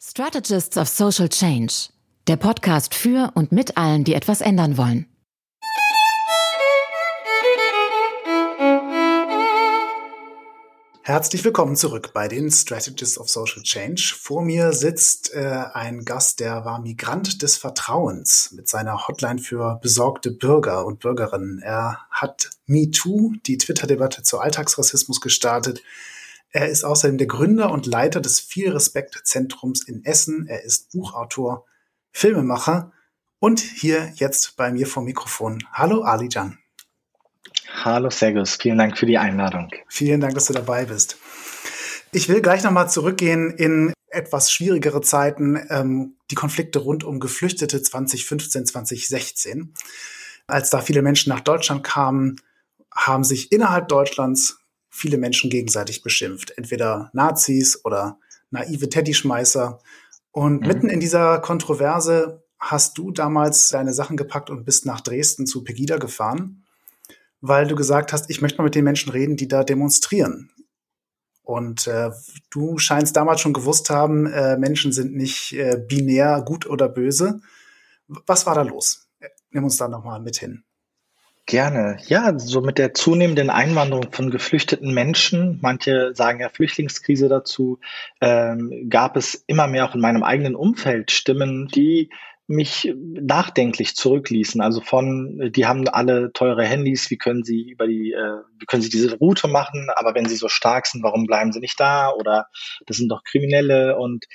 Strategists of Social Change, der Podcast für und mit allen, die etwas ändern wollen. Herzlich willkommen zurück bei den Strategists of Social Change. Vor mir sitzt äh, ein Gast, der war Migrant des Vertrauens mit seiner Hotline für besorgte Bürger und Bürgerinnen. Er hat MeToo, die Twitter-Debatte zu Alltagsrassismus gestartet. Er ist außerdem der Gründer und Leiter des Viel Respekt Zentrums in Essen. Er ist Buchautor, Filmemacher und hier jetzt bei mir vom Mikrofon. Hallo Ali Jan. Hallo Sergus, vielen Dank für die Einladung. Vielen Dank, dass du dabei bist. Ich will gleich nochmal zurückgehen in etwas schwierigere Zeiten, ähm, die Konflikte rund um Geflüchtete 2015, 2016. Als da viele Menschen nach Deutschland kamen, haben sich innerhalb Deutschlands viele Menschen gegenseitig beschimpft. Entweder Nazis oder naive Teddyschmeißer. Und mhm. mitten in dieser Kontroverse hast du damals deine Sachen gepackt und bist nach Dresden zu Pegida gefahren, weil du gesagt hast, ich möchte mal mit den Menschen reden, die da demonstrieren. Und äh, du scheinst damals schon gewusst haben, äh, Menschen sind nicht äh, binär gut oder böse. Was war da los? Nimm uns da nochmal mit hin. Gerne. Ja, so mit der zunehmenden Einwanderung von geflüchteten Menschen, manche sagen ja Flüchtlingskrise dazu, ähm, gab es immer mehr auch in meinem eigenen Umfeld Stimmen, die mich nachdenklich zurückließen. Also von, die haben alle teure Handys, wie können sie über die, äh, wie können sie diese Route machen, aber wenn sie so stark sind, warum bleiben sie nicht da? Oder das sind doch Kriminelle und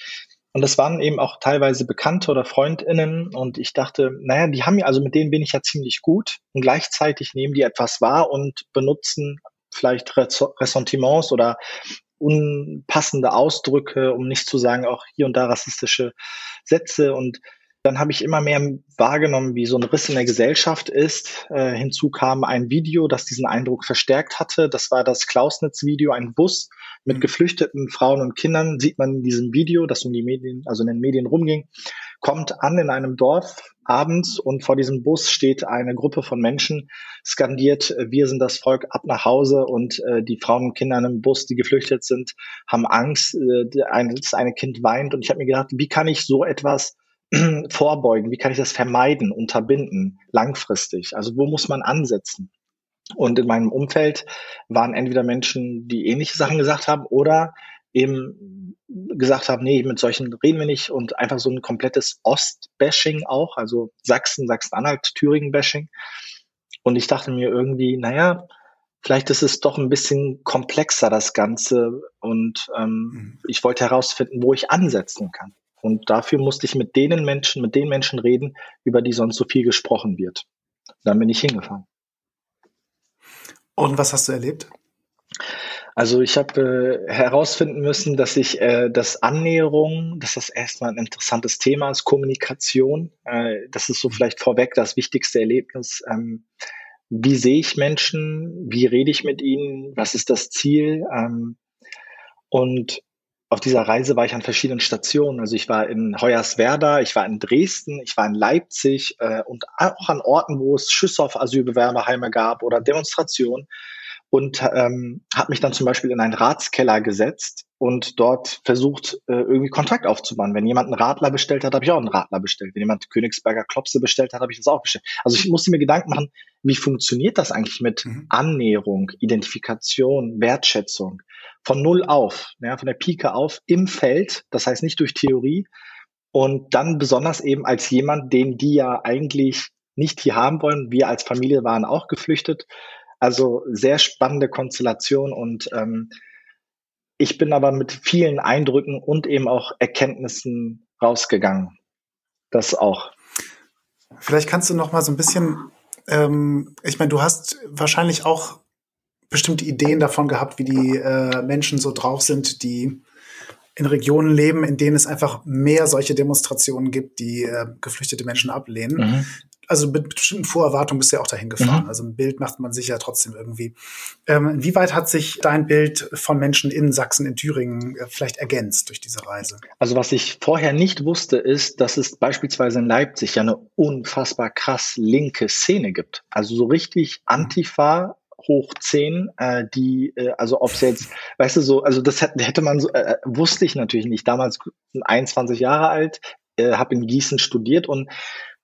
und das waren eben auch teilweise Bekannte oder FreundInnen. Und ich dachte, naja, die haben ja, also mit denen bin ich ja ziemlich gut. Und gleichzeitig nehmen die etwas wahr und benutzen vielleicht Ressentiments oder unpassende Ausdrücke, um nicht zu sagen, auch hier und da rassistische Sätze. Und dann habe ich immer mehr wahrgenommen, wie so ein Riss in der Gesellschaft ist. Äh, hinzu kam ein Video, das diesen Eindruck verstärkt hatte. Das war das Klausnitz-Video, ein Bus mit mhm. geflüchteten Frauen und Kindern. Sieht man in diesem Video, das um die Medien, also in den Medien rumging, kommt an in einem Dorf abends und vor diesem Bus steht eine Gruppe von Menschen, skandiert, wir sind das Volk ab nach Hause und äh, die Frauen und Kinder im Bus, die geflüchtet sind, haben Angst, äh, ein, das eine Kind weint und ich habe mir gedacht, wie kann ich so etwas vorbeugen? Wie kann ich das vermeiden, unterbinden, langfristig? Also wo muss man ansetzen? Und in meinem Umfeld waren entweder Menschen, die ähnliche Sachen gesagt haben oder eben gesagt haben, nee, mit solchen reden wir nicht und einfach so ein komplettes Ost-Bashing auch, also Sachsen, Sachsen-Anhalt, Thüringen-Bashing. Und ich dachte mir irgendwie, naja, vielleicht ist es doch ein bisschen komplexer, das Ganze. Und ähm, mhm. ich wollte herausfinden, wo ich ansetzen kann. Und dafür musste ich mit denen Menschen, mit den Menschen reden, über die sonst so viel gesprochen wird. Dann bin ich hingefahren. Und was hast du erlebt? Also ich habe äh, herausfinden müssen, dass ich äh, das Annäherung, dass das erstmal ein interessantes Thema ist, Kommunikation. Äh, das ist so vielleicht vorweg das wichtigste Erlebnis. Ähm, wie sehe ich Menschen? Wie rede ich mit ihnen? Was ist das Ziel? Ähm, und auf dieser Reise war ich an verschiedenen Stationen. Also ich war in Hoyerswerda, ich war in Dresden, ich war in Leipzig äh, und auch an Orten, wo es Schüsse auf Asylbewerberheime gab oder Demonstrationen. Und ähm, habe mich dann zum Beispiel in einen Ratskeller gesetzt und dort versucht, äh, irgendwie Kontakt aufzubauen. Wenn jemand einen Radler bestellt hat, habe ich auch einen Radler bestellt. Wenn jemand Königsberger Klopse bestellt hat, habe ich das auch bestellt. Also ich musste mir Gedanken machen, wie funktioniert das eigentlich mit mhm. Annäherung, Identifikation, Wertschätzung? Von null auf, ja, von der Pike auf im Feld, das heißt nicht durch Theorie. Und dann besonders eben als jemand, den die ja eigentlich nicht hier haben wollen. Wir als Familie waren auch geflüchtet. Also sehr spannende Konstellation und ähm, ich bin aber mit vielen Eindrücken und eben auch Erkenntnissen rausgegangen. Das auch. Vielleicht kannst du noch mal so ein bisschen, ähm, ich meine, du hast wahrscheinlich auch bestimmte Ideen davon gehabt, wie die äh, Menschen so drauf sind, die in Regionen leben, in denen es einfach mehr solche Demonstrationen gibt, die äh, geflüchtete Menschen ablehnen. Mhm. Also mit bestimmten Vorerwartungen bist du ja auch dahin gefahren. Mhm. Also ein Bild macht man sich ja trotzdem irgendwie. Ähm, inwieweit hat sich dein Bild von Menschen in Sachsen, in Thüringen äh, vielleicht ergänzt durch diese Reise? Also was ich vorher nicht wusste, ist, dass es beispielsweise in Leipzig ja eine unfassbar krass linke Szene gibt. Also so richtig Antifa hoch zehn, äh, die, äh, also ob es jetzt, weißt du, so, also das hätte, hätte man so, äh, wusste ich natürlich nicht. Damals 21 Jahre alt, äh, habe in Gießen studiert und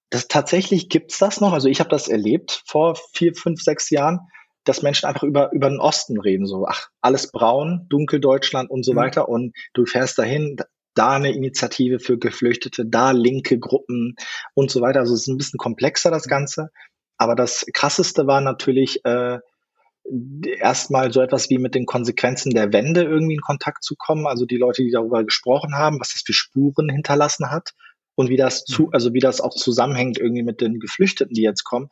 das tatsächlich gibt's das noch. Also ich habe das erlebt vor vier, fünf, sechs Jahren, dass Menschen einfach über über den Osten reden, so ach alles braun, dunkel Deutschland und so mhm. weiter und du fährst dahin, da eine Initiative für Geflüchtete, da linke Gruppen und so weiter. Also es ist ein bisschen komplexer das Ganze. Aber das Krasseste war natürlich äh, erstmal so etwas wie mit den Konsequenzen der Wende irgendwie in Kontakt zu kommen. Also die Leute, die darüber gesprochen haben, was das für Spuren hinterlassen hat und wie das zu, mhm. also wie das auch zusammenhängt irgendwie mit den Geflüchteten, die jetzt kommen,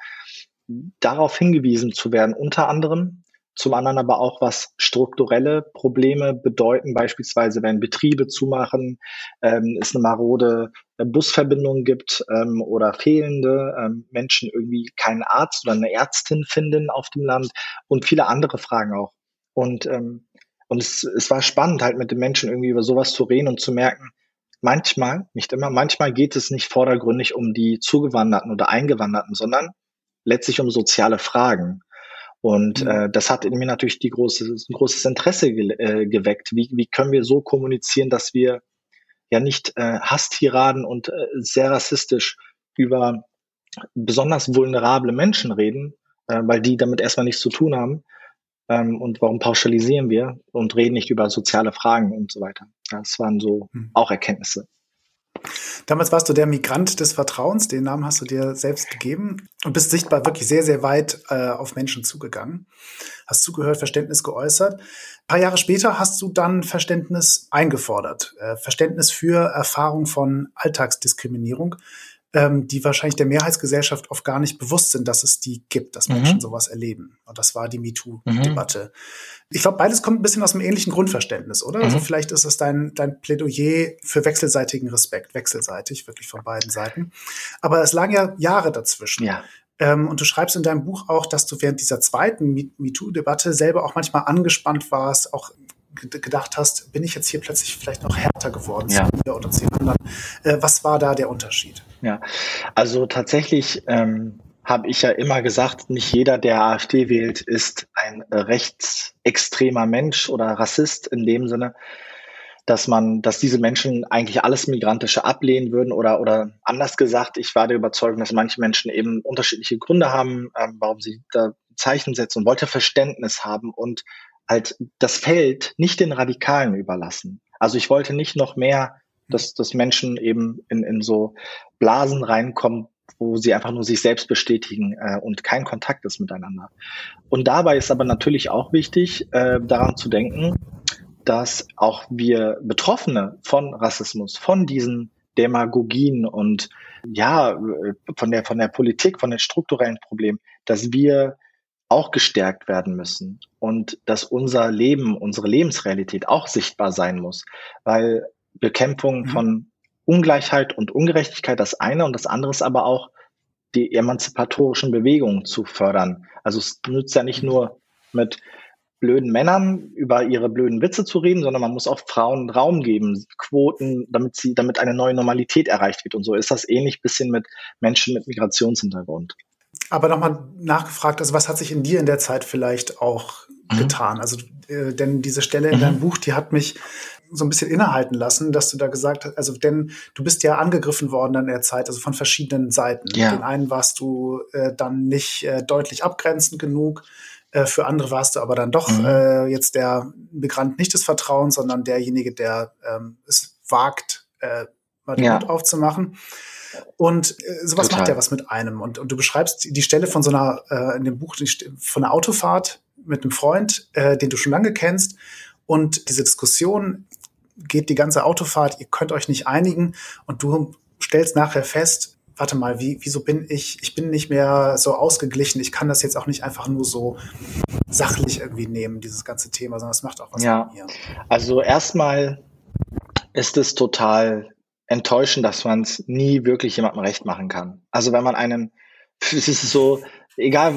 darauf hingewiesen zu werden, unter anderem, zum anderen aber auch, was strukturelle Probleme bedeuten, beispielsweise wenn Betriebe zumachen, ähm, es eine marode äh, Busverbindung gibt ähm, oder fehlende ähm, Menschen irgendwie keinen Arzt oder eine Ärztin finden auf dem Land und viele andere Fragen auch. Und, ähm, und es, es war spannend, halt mit den Menschen irgendwie über sowas zu reden und zu merken, manchmal, nicht immer, manchmal geht es nicht vordergründig um die Zugewanderten oder Eingewanderten, sondern letztlich um soziale Fragen. Und mhm. äh, das hat in mir natürlich die große, ein großes Interesse ge äh, geweckt. Wie, wie können wir so kommunizieren, dass wir ja nicht äh, Hasstiraden und äh, sehr rassistisch über besonders vulnerable Menschen reden, äh, weil die damit erstmal nichts zu tun haben. Ähm, und warum pauschalisieren wir und reden nicht über soziale Fragen und so weiter. Das waren so mhm. auch Erkenntnisse. Damals warst du der Migrant des Vertrauens, den Namen hast du dir selbst gegeben und bist sichtbar wirklich sehr, sehr weit äh, auf Menschen zugegangen. Hast zugehört, Verständnis geäußert. Ein paar Jahre später hast du dann Verständnis eingefordert. Äh, Verständnis für Erfahrung von Alltagsdiskriminierung ähm, die wahrscheinlich der Mehrheitsgesellschaft oft gar nicht bewusst sind, dass es die gibt, dass Menschen mhm. sowas erleben. Und das war die MeToo-Debatte. Mhm. Ich glaube, beides kommt ein bisschen aus dem ähnlichen Grundverständnis, oder? Also mhm. Also vielleicht ist es dein, dein Plädoyer für wechselseitigen Respekt, wechselseitig, wirklich von beiden Seiten. Aber es lagen ja Jahre dazwischen. Ja. Ähm, und du schreibst in deinem Buch auch, dass du während dieser zweiten MeToo-Debatte selber auch manchmal angespannt warst, auch gedacht hast, bin ich jetzt hier plötzlich vielleicht noch härter geworden ja. zu mir oder zu den anderen? Äh, was war da der Unterschied? Ja, also tatsächlich ähm, habe ich ja immer gesagt, nicht jeder, der AfD wählt, ist ein rechtsextremer Mensch oder Rassist in dem Sinne, dass man, dass diese Menschen eigentlich alles Migrantische ablehnen würden oder, oder anders gesagt, ich war der Überzeugung, dass manche Menschen eben unterschiedliche Gründe haben, ähm, warum sie da Zeichen setzen und wollte Verständnis haben und halt das Feld nicht den Radikalen überlassen. Also ich wollte nicht noch mehr, dass, dass Menschen eben in, in so Blasen reinkommen, wo sie einfach nur sich selbst bestätigen äh, und kein Kontakt ist miteinander. Und dabei ist aber natürlich auch wichtig, äh, daran zu denken, dass auch wir Betroffene von Rassismus, von diesen Demagogien und ja, von der, von der Politik, von den strukturellen Problemen, dass wir auch gestärkt werden müssen und dass unser Leben, unsere Lebensrealität auch sichtbar sein muss, weil Bekämpfung mhm. von Ungleichheit und Ungerechtigkeit das eine und das andere ist aber auch die emanzipatorischen Bewegungen zu fördern. Also es nützt ja nicht nur mit blöden Männern über ihre blöden Witze zu reden, sondern man muss auch Frauen Raum geben, Quoten, damit sie, damit eine neue Normalität erreicht wird. Und so ist das ähnlich bisschen mit Menschen mit Migrationshintergrund. Aber nochmal nachgefragt, also was hat sich in dir in der Zeit vielleicht auch mhm. getan? Also, äh, denn diese Stelle in mhm. deinem Buch, die hat mich so ein bisschen innehalten lassen, dass du da gesagt hast, also denn du bist ja angegriffen worden in der Zeit, also von verschiedenen Seiten. Ja. Den einen warst du äh, dann nicht äh, deutlich abgrenzend genug, äh, für andere warst du aber dann doch mhm. äh, jetzt der Migrant nicht des Vertrauens, sondern derjenige, der ähm, es wagt, äh, mal ja. Mund aufzumachen. Und äh, sowas Total. macht ja was mit einem. Und, und du beschreibst die Stelle von so einer, äh, in dem Buch, von einer Autofahrt mit einem Freund, äh, den du schon lange kennst. Und diese Diskussion geht die ganze Autofahrt, ihr könnt euch nicht einigen. Und du stellst nachher fest, warte mal, wie, wieso bin ich, ich bin nicht mehr so ausgeglichen, ich kann das jetzt auch nicht einfach nur so sachlich irgendwie nehmen, dieses ganze Thema, sondern es macht auch was ja. mit mir. Also erstmal ist es total enttäuschen, dass man es nie wirklich jemandem recht machen kann. Also wenn man einen, es ist so, egal,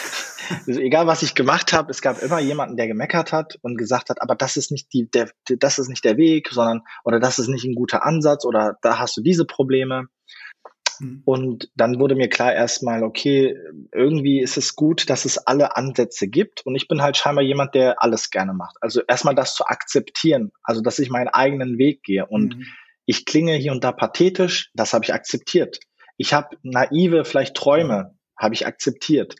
egal was ich gemacht habe, es gab immer jemanden, der gemeckert hat und gesagt hat, aber das ist nicht die, der, das ist nicht der Weg, sondern oder das ist nicht ein guter Ansatz oder da hast du diese Probleme. Mhm. Und dann wurde mir klar erstmal, okay, irgendwie ist es gut, dass es alle Ansätze gibt. Und ich bin halt scheinbar jemand, der alles gerne macht. Also erstmal das zu akzeptieren, also dass ich meinen eigenen Weg gehe. Und mhm. Ich klinge hier und da pathetisch, das habe ich akzeptiert. Ich habe naive, vielleicht Träume, habe ich akzeptiert.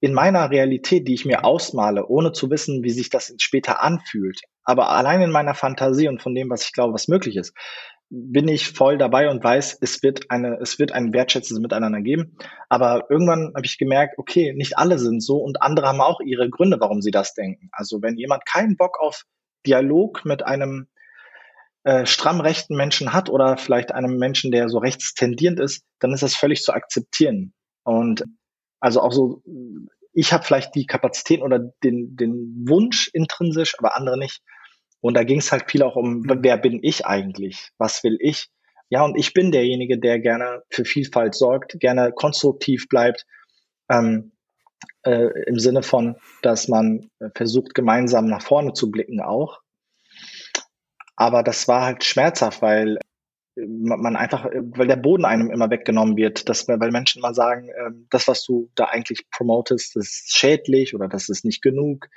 In meiner Realität, die ich mir ausmale, ohne zu wissen, wie sich das später anfühlt, aber allein in meiner Fantasie und von dem, was ich glaube, was möglich ist, bin ich voll dabei und weiß, es wird eine, es wird ein wertschätzendes Miteinander geben. Aber irgendwann habe ich gemerkt, okay, nicht alle sind so und andere haben auch ihre Gründe, warum sie das denken. Also wenn jemand keinen Bock auf Dialog mit einem äh, stramm rechten Menschen hat oder vielleicht einem Menschen, der so rechtstendierend ist, dann ist das völlig zu akzeptieren. Und also auch so, ich habe vielleicht die Kapazität oder den, den Wunsch intrinsisch, aber andere nicht. Und da ging es halt viel auch um, mhm. wer bin ich eigentlich? Was will ich? Ja, und ich bin derjenige, der gerne für Vielfalt sorgt, gerne konstruktiv bleibt, ähm, äh, im Sinne von, dass man versucht, gemeinsam nach vorne zu blicken auch. Aber das war halt schmerzhaft, weil man einfach, weil der Boden einem immer weggenommen wird, dass, weil Menschen immer sagen, äh, das, was du da eigentlich promotest, ist schädlich oder das ist nicht genug.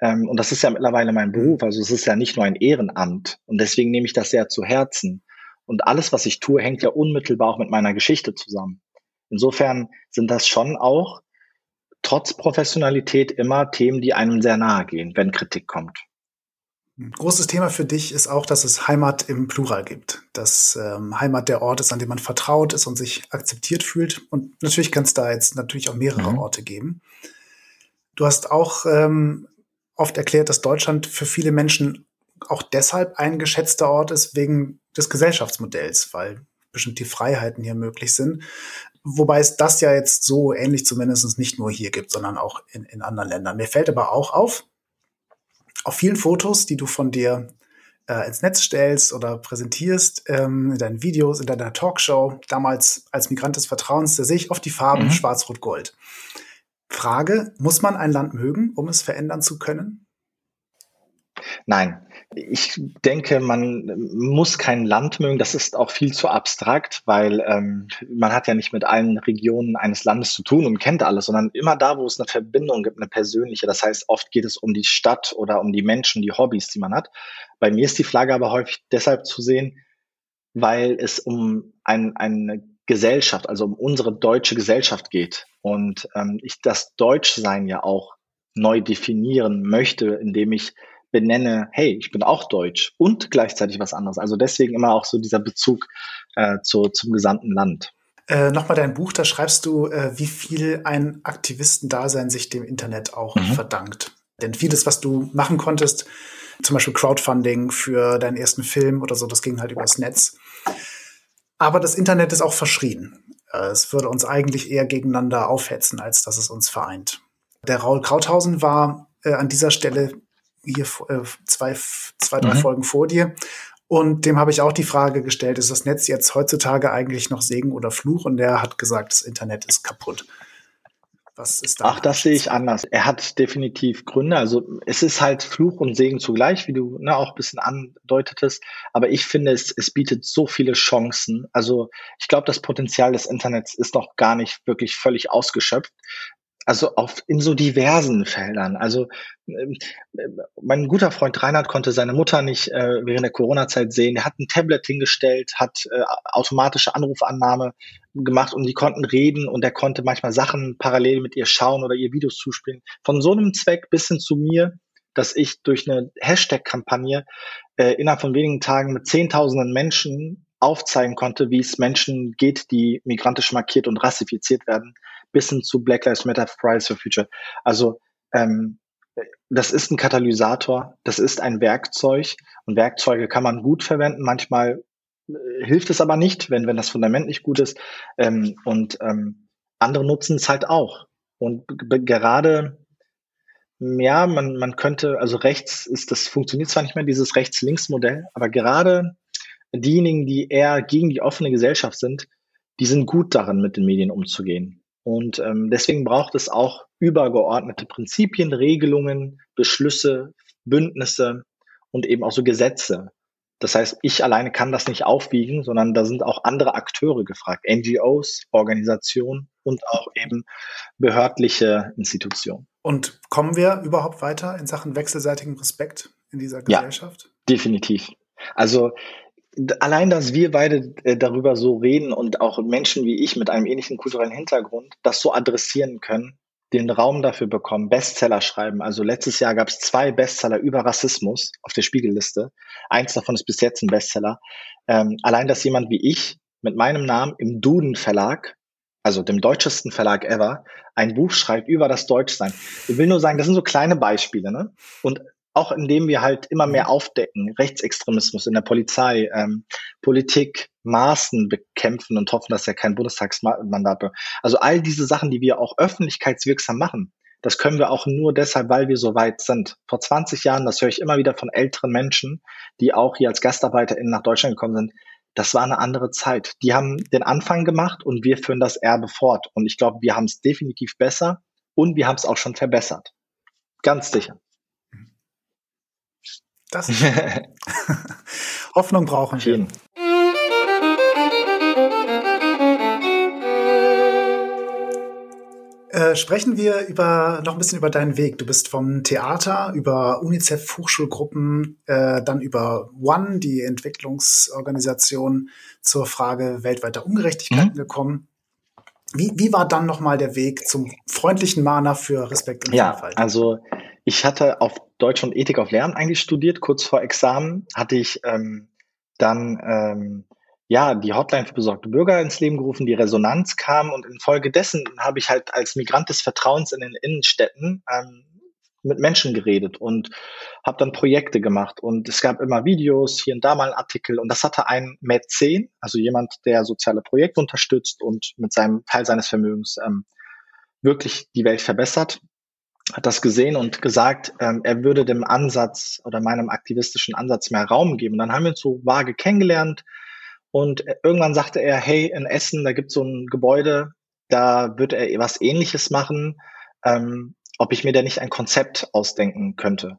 Ähm, und das ist ja mittlerweile mein Beruf, also es ist ja nicht nur ein Ehrenamt. Und deswegen nehme ich das sehr zu Herzen. Und alles, was ich tue, hängt ja unmittelbar auch mit meiner Geschichte zusammen. Insofern sind das schon auch trotz Professionalität immer Themen, die einem sehr nahe gehen, wenn Kritik kommt. Ein großes Thema für dich ist auch, dass es Heimat im Plural gibt. Dass ähm, Heimat der Ort ist, an dem man vertraut ist und sich akzeptiert fühlt. Und natürlich kann es da jetzt natürlich auch mehrere mhm. Orte geben. Du hast auch ähm, oft erklärt, dass Deutschland für viele Menschen auch deshalb ein geschätzter Ort ist wegen des Gesellschaftsmodells, weil bestimmte Freiheiten hier möglich sind. Wobei es das ja jetzt so ähnlich zumindest nicht nur hier gibt, sondern auch in, in anderen Ländern. Mir fällt aber auch auf, auf vielen Fotos, die du von dir äh, ins Netz stellst oder präsentierst, ähm, in deinen Videos, in deiner Talkshow, damals als Migrant des Vertrauens, da sehe ich oft die Farben mhm. Schwarz-Rot-Gold. Frage, muss man ein Land mögen, um es verändern zu können? Nein, ich denke, man muss kein Land mögen. Das ist auch viel zu abstrakt, weil ähm, man hat ja nicht mit allen Regionen eines Landes zu tun und kennt alles, sondern immer da, wo es eine Verbindung gibt, eine persönliche. Das heißt, oft geht es um die Stadt oder um die Menschen, die Hobbys, die man hat. Bei mir ist die Flagge aber häufig deshalb zu sehen, weil es um ein, eine Gesellschaft, also um unsere deutsche Gesellschaft geht. Und ähm, ich das Deutschsein ja auch neu definieren möchte, indem ich benenne, hey, ich bin auch deutsch und gleichzeitig was anderes. Also deswegen immer auch so dieser Bezug äh, zu, zum gesamten Land. Äh, Nochmal dein Buch, da schreibst du, äh, wie viel ein Aktivistendasein sich dem Internet auch mhm. verdankt. Denn vieles, was du machen konntest, zum Beispiel Crowdfunding für deinen ersten Film oder so, das ging halt übers Netz. Aber das Internet ist auch verschrien. Äh, es würde uns eigentlich eher gegeneinander aufhetzen, als dass es uns vereint. Der Raul Krauthausen war äh, an dieser Stelle hier äh, zwei, zwei, drei mhm. Folgen vor dir. Und dem habe ich auch die Frage gestellt, ist das Netz jetzt heutzutage eigentlich noch Segen oder Fluch? Und der hat gesagt, das Internet ist kaputt. Was ist da? Ach, das sehe ich anders. Er hat definitiv Gründe. Also es ist halt Fluch und Segen zugleich, wie du ne, auch ein bisschen andeutetest. Aber ich finde, es, es bietet so viele Chancen. Also ich glaube, das Potenzial des Internets ist noch gar nicht wirklich völlig ausgeschöpft also auf in so diversen Feldern. Also äh, mein guter Freund Reinhard konnte seine Mutter nicht äh, während der Corona-Zeit sehen. Er hat ein Tablet hingestellt, hat äh, automatische Anrufannahme gemacht und die konnten reden und er konnte manchmal Sachen parallel mit ihr schauen oder ihr Videos zuspielen. Von so einem Zweck bis hin zu mir, dass ich durch eine Hashtag-Kampagne äh, innerhalb von wenigen Tagen mit Zehntausenden Menschen aufzeigen konnte, wie es Menschen geht, die migrantisch markiert und rassifiziert werden bis hin zu Black Lives Matter, Fridays for Future. Also ähm, das ist ein Katalysator, das ist ein Werkzeug und Werkzeuge kann man gut verwenden. Manchmal äh, hilft es aber nicht, wenn, wenn das Fundament nicht gut ist. Ähm, und ähm, andere nutzen es halt auch. Und gerade, ja, man, man könnte, also rechts ist, das funktioniert zwar nicht mehr, dieses Rechts-Links-Modell, aber gerade diejenigen, die eher gegen die offene Gesellschaft sind, die sind gut darin, mit den Medien umzugehen. Und ähm, deswegen braucht es auch übergeordnete Prinzipien, Regelungen, Beschlüsse, Bündnisse und eben auch so Gesetze, Das heißt, ich alleine kann das nicht aufwiegen, sondern da sind auch andere Akteure gefragt, NGOs, Organisationen und auch eben behördliche Institutionen. Und kommen wir überhaupt weiter in Sachen wechselseitigen Respekt in dieser Gesellschaft? Ja, definitiv. Also allein, dass wir beide äh, darüber so reden und auch Menschen wie ich mit einem ähnlichen kulturellen Hintergrund das so adressieren können, den Raum dafür bekommen, Bestseller schreiben. Also letztes Jahr gab es zwei Bestseller über Rassismus auf der Spiegelliste. Eins davon ist bis jetzt ein Bestseller. Ähm, allein, dass jemand wie ich mit meinem Namen im Duden Verlag, also dem deutschesten Verlag ever, ein Buch schreibt über das Deutschsein. Ich will nur sagen, das sind so kleine Beispiele. Ne? Und auch indem wir halt immer mehr aufdecken, Rechtsextremismus in der Polizei, ähm, Politik, Maßen bekämpfen und hoffen, dass er kein Bundestagsmandat wird. Also all diese Sachen, die wir auch öffentlichkeitswirksam machen, das können wir auch nur deshalb, weil wir so weit sind. Vor 20 Jahren, das höre ich immer wieder von älteren Menschen, die auch hier als GastarbeiterInnen nach Deutschland gekommen sind, das war eine andere Zeit. Die haben den Anfang gemacht und wir führen das Erbe fort. Und ich glaube, wir haben es definitiv besser und wir haben es auch schon verbessert. Ganz sicher. Das ist Hoffnung brauchen wir. Äh, sprechen wir über noch ein bisschen über deinen Weg. Du bist vom Theater über UNICEF Hochschulgruppen, äh, dann über One, die Entwicklungsorganisation, zur Frage weltweiter Ungerechtigkeiten mhm. gekommen. Wie, wie war dann nochmal der Weg zum freundlichen Mahner für Respekt und ja, Vielfalt? Also ich hatte auf Deutsch und Ethik auf Lernen eigentlich studiert. Kurz vor Examen hatte ich ähm, dann ähm, ja die Hotline für besorgte Bürger ins Leben gerufen, die Resonanz kam und infolgedessen habe ich halt als Migrant des Vertrauens in den Innenstädten ähm, mit Menschen geredet und habe dann Projekte gemacht und es gab immer Videos, hier und da mal einen Artikel und das hatte ein Mäzen, also jemand, der soziale Projekte unterstützt und mit seinem Teil seines Vermögens ähm, wirklich die Welt verbessert hat das gesehen und gesagt, ähm, er würde dem Ansatz oder meinem aktivistischen Ansatz mehr Raum geben. dann haben wir uns so vage kennengelernt und irgendwann sagte er, hey, in Essen, da gibt es so ein Gebäude, da wird er was ähnliches machen, ähm, ob ich mir da nicht ein Konzept ausdenken könnte.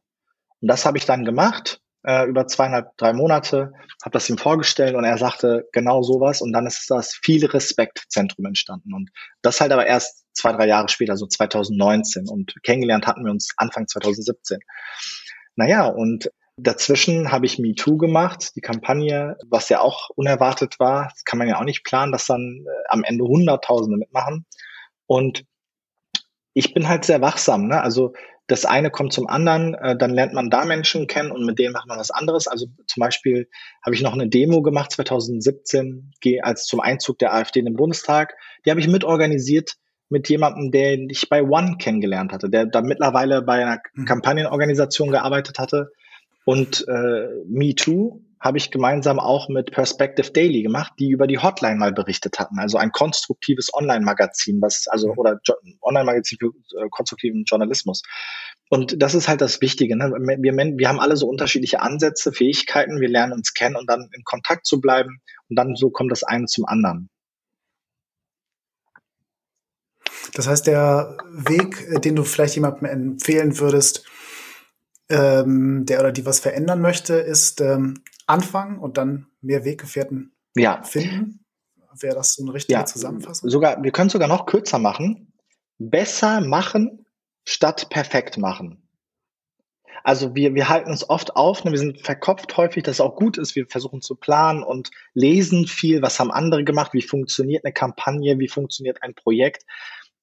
Und das habe ich dann gemacht äh, über zweieinhalb, drei Monate, habe das ihm vorgestellt und er sagte genau sowas und dann ist das viele Respektzentrum entstanden und das halt aber erst zwei, drei Jahre später, so 2019 und kennengelernt hatten wir uns Anfang 2017. Naja, und Dazwischen habe ich MeToo gemacht, die Kampagne, was ja auch unerwartet war. Das kann man ja auch nicht planen, dass dann äh, am Ende Hunderttausende mitmachen. Und ich bin halt sehr wachsam. Ne? Also das eine kommt zum anderen, äh, dann lernt man da Menschen kennen und mit denen macht man was anderes. Also zum Beispiel habe ich noch eine Demo gemacht 2017, als zum Einzug der AfD in den Bundestag. Die habe ich mitorganisiert mit jemandem, den ich bei One kennengelernt hatte, der da mittlerweile bei einer mhm. Kampagnenorganisation gearbeitet hatte. Und äh, Me Too habe ich gemeinsam auch mit Perspective Daily gemacht, die über die Hotline mal berichtet hatten. Also ein konstruktives Online-Magazin, was, also, mhm. oder Online-Magazin für äh, konstruktiven Journalismus. Und das ist halt das Wichtige. Ne? Wir, wir haben alle so unterschiedliche Ansätze, Fähigkeiten. Wir lernen uns kennen und dann in Kontakt zu bleiben. Und dann so kommt das eine zum anderen. Das heißt, der Weg, äh, den du vielleicht jemandem empfehlen würdest, ähm, der oder die was verändern möchte, ist ähm, anfangen und dann mehr Weggefährten ja. finden. Wäre das so eine richtige ja, Zusammenfassung? Sogar, wir können sogar noch kürzer machen. Besser machen statt perfekt machen. Also wir, wir halten uns oft auf, ne, wir sind verkopft häufig, dass es auch gut ist. Wir versuchen zu planen und lesen viel, was haben andere gemacht, wie funktioniert eine Kampagne, wie funktioniert ein Projekt.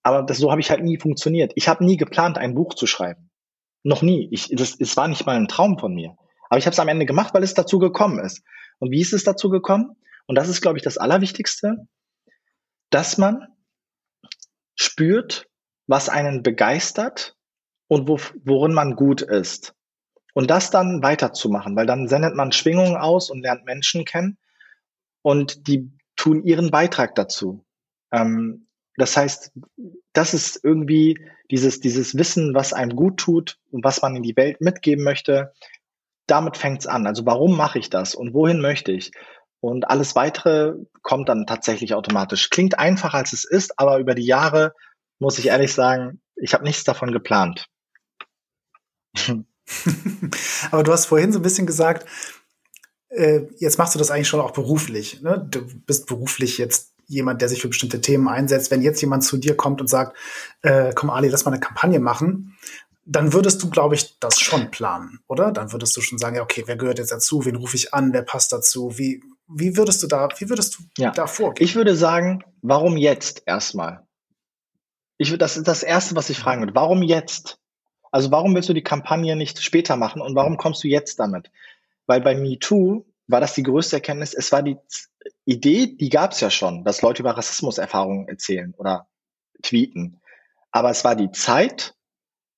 Aber das, so habe ich halt nie funktioniert. Ich habe nie geplant, ein Buch zu schreiben. Noch nie. Ich, das, es war nicht mal ein Traum von mir. Aber ich habe es am Ende gemacht, weil es dazu gekommen ist. Und wie ist es dazu gekommen? Und das ist, glaube ich, das Allerwichtigste, dass man spürt, was einen begeistert und wo, worin man gut ist. Und das dann weiterzumachen, weil dann sendet man Schwingungen aus und lernt Menschen kennen und die tun ihren Beitrag dazu. Ähm, das heißt, das ist irgendwie dieses, dieses Wissen, was einem gut tut und was man in die Welt mitgeben möchte. Damit fängt's an. Also warum mache ich das und wohin möchte ich? Und alles weitere kommt dann tatsächlich automatisch. Klingt einfacher als es ist, aber über die Jahre muss ich ehrlich sagen, ich habe nichts davon geplant. aber du hast vorhin so ein bisschen gesagt, äh, jetzt machst du das eigentlich schon auch beruflich. Ne? Du bist beruflich jetzt jemand, der sich für bestimmte Themen einsetzt. Wenn jetzt jemand zu dir kommt und sagt, äh, komm Ali, lass mal eine Kampagne machen, dann würdest du, glaube ich, das schon planen, oder? Dann würdest du schon sagen, ja, okay, wer gehört jetzt dazu? Wen rufe ich an? Wer passt dazu? Wie, wie würdest du da, wie würdest du ja. da vorgehen? Ich würde sagen, warum jetzt erstmal? Ich würde, das ist das erste, was ich fragen würde. Warum jetzt? Also warum willst du die Kampagne nicht später machen und warum kommst du jetzt damit? Weil bei MeToo war das die größte Erkenntnis. Es war die Idee, die gab es ja schon, dass Leute über Rassismuserfahrungen erzählen oder tweeten. Aber es war die Zeit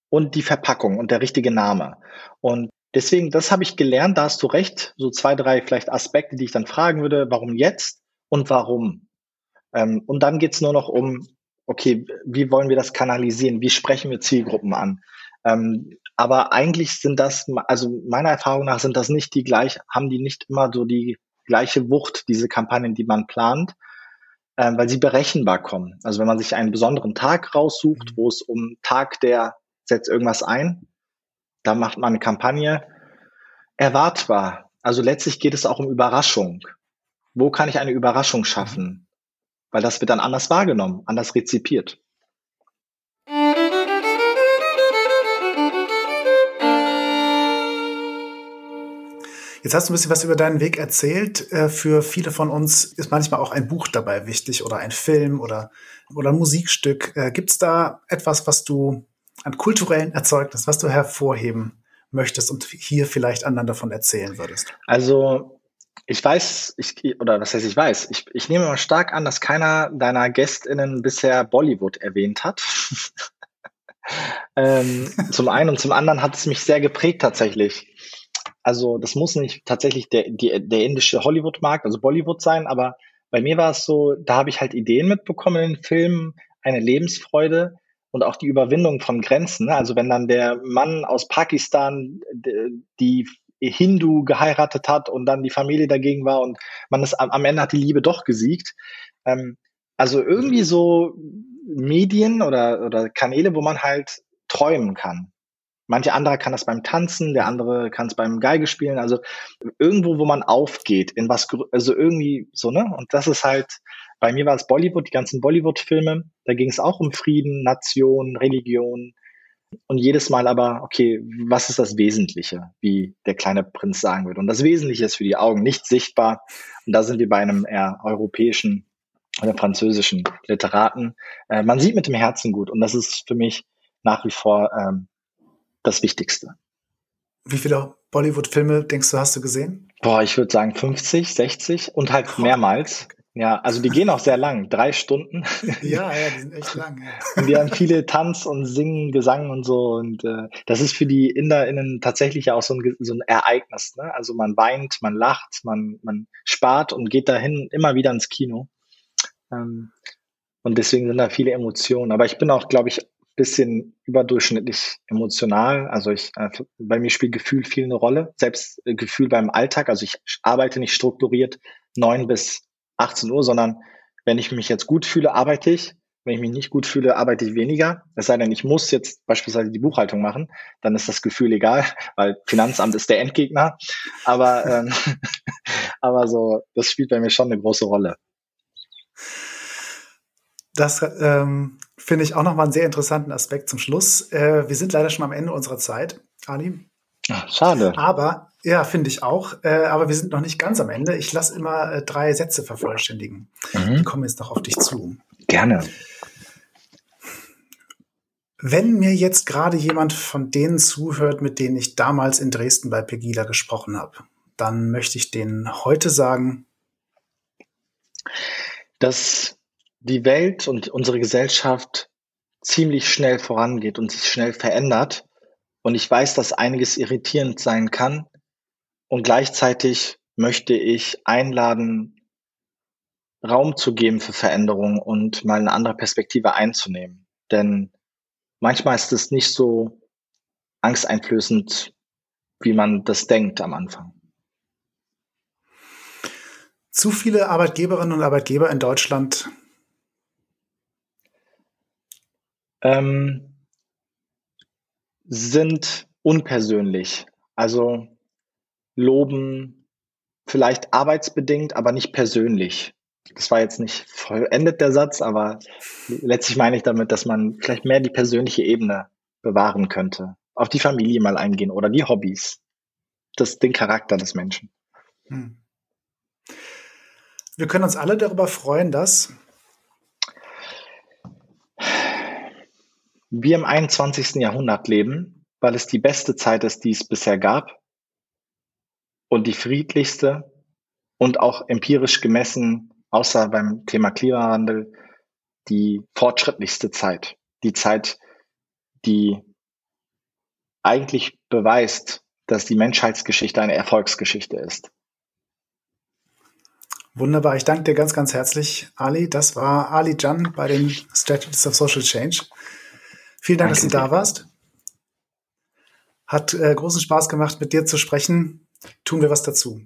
und die Verpackung und der richtige Name. Und deswegen, das habe ich gelernt, da hast du recht, so zwei, drei vielleicht Aspekte, die ich dann fragen würde, warum jetzt und warum. Ähm, und dann geht's nur noch um, okay, wie wollen wir das kanalisieren? Wie sprechen wir Zielgruppen an? Ähm, aber eigentlich sind das, also meiner Erfahrung nach sind das nicht die gleich, haben die nicht immer so die gleiche Wucht, diese Kampagnen, die man plant, ähm, weil sie berechenbar kommen. Also wenn man sich einen besonderen Tag raussucht, mhm. wo es um Tag der setzt irgendwas ein, da macht man eine Kampagne erwartbar. Also letztlich geht es auch um Überraschung. Wo kann ich eine Überraschung schaffen? Weil das wird dann anders wahrgenommen, anders rezipiert. Jetzt hast du ein bisschen was über deinen Weg erzählt. Äh, für viele von uns ist manchmal auch ein Buch dabei wichtig oder ein Film oder, oder ein Musikstück. Äh, Gibt es da etwas, was du an kulturellen Erzeugnis, was du hervorheben möchtest und hier vielleicht anderen davon erzählen würdest? Also ich weiß, ich, oder was heißt ich weiß, ich, ich nehme mal stark an, dass keiner deiner GästInnen bisher Bollywood erwähnt hat. ähm, zum einen und zum anderen hat es mich sehr geprägt tatsächlich also das muss nicht tatsächlich der, die, der indische Hollywood-Markt, also Bollywood sein, aber bei mir war es so, da habe ich halt Ideen mitbekommen in den Filmen, eine Lebensfreude und auch die Überwindung von Grenzen. Ne? Also wenn dann der Mann aus Pakistan die Hindu geheiratet hat und dann die Familie dagegen war und man ist am Ende hat die Liebe doch gesiegt. Ähm, also irgendwie so Medien oder, oder Kanäle, wo man halt träumen kann. Manche andere kann das beim Tanzen, der andere kann es beim Geige spielen. Also irgendwo, wo man aufgeht, in was, also irgendwie so, ne? Und das ist halt, bei mir war es Bollywood, die ganzen Bollywood-Filme. Da ging es auch um Frieden, Nation, Religion. Und jedes Mal aber, okay, was ist das Wesentliche, wie der kleine Prinz sagen würde. Und das Wesentliche ist für die Augen nicht sichtbar. Und da sind wir bei einem eher europäischen oder französischen Literaten. Äh, man sieht mit dem Herzen gut. Und das ist für mich nach wie vor ähm, das Wichtigste. Wie viele Bollywood-Filme denkst du, hast du gesehen? Boah, ich würde sagen 50, 60 und halt mehrmals. Ja, also die gehen auch sehr lang, drei Stunden. Ja, ja, die sind echt lang. Ja. Und die haben viele Tanz und Singen, Gesang und so. Und äh, das ist für die InderInnen tatsächlich ja auch so ein, so ein Ereignis. Ne? Also man weint, man lacht, man, man spart und geht dahin immer wieder ins Kino. Ähm, und deswegen sind da viele Emotionen. Aber ich bin auch, glaube ich, bisschen überdurchschnittlich emotional. Also ich, äh, bei mir spielt Gefühl viel eine Rolle. Selbst äh, Gefühl beim Alltag. Also ich arbeite nicht strukturiert neun bis 18 Uhr, sondern wenn ich mich jetzt gut fühle, arbeite ich. Wenn ich mich nicht gut fühle, arbeite ich weniger. Es sei denn, ich muss jetzt beispielsweise die Buchhaltung machen, dann ist das Gefühl egal, weil Finanzamt ist der Endgegner. Aber, ähm, aber so, das spielt bei mir schon eine große Rolle. Das ähm, finde ich auch nochmal einen sehr interessanten Aspekt zum Schluss. Äh, wir sind leider schon am Ende unserer Zeit, Ali. Ach, schade. Aber, ja, finde ich auch. Äh, aber wir sind noch nicht ganz am Ende. Ich lasse immer äh, drei Sätze vervollständigen. Mhm. Die kommen jetzt noch auf dich zu. Gerne. Wenn mir jetzt gerade jemand von denen zuhört, mit denen ich damals in Dresden bei Pegida gesprochen habe, dann möchte ich denen heute sagen, dass die Welt und unsere Gesellschaft ziemlich schnell vorangeht und sich schnell verändert. Und ich weiß, dass einiges irritierend sein kann. Und gleichzeitig möchte ich einladen, Raum zu geben für Veränderung und mal eine andere Perspektive einzunehmen. Denn manchmal ist es nicht so angsteinflößend, wie man das denkt am Anfang. Zu viele Arbeitgeberinnen und Arbeitgeber in Deutschland ähm, sind unpersönlich. Also loben vielleicht arbeitsbedingt, aber nicht persönlich. Das war jetzt nicht vollendet der Satz, aber letztlich meine ich damit, dass man vielleicht mehr die persönliche Ebene bewahren könnte. Auf die Familie mal eingehen oder die Hobbys. Das, den Charakter des Menschen. Hm. Wir können uns alle darüber freuen, dass wir im 21. Jahrhundert leben, weil es die beste Zeit ist, die es bisher gab und die friedlichste und auch empirisch gemessen, außer beim Thema Klimawandel, die fortschrittlichste Zeit. Die Zeit, die eigentlich beweist, dass die Menschheitsgeschichte eine Erfolgsgeschichte ist. Wunderbar, ich danke dir ganz, ganz herzlich, Ali. Das war Ali Jan bei den Strategies of Social Change. Vielen Dank, Danke. dass du da warst. Hat äh, großen Spaß gemacht, mit dir zu sprechen. Tun wir was dazu.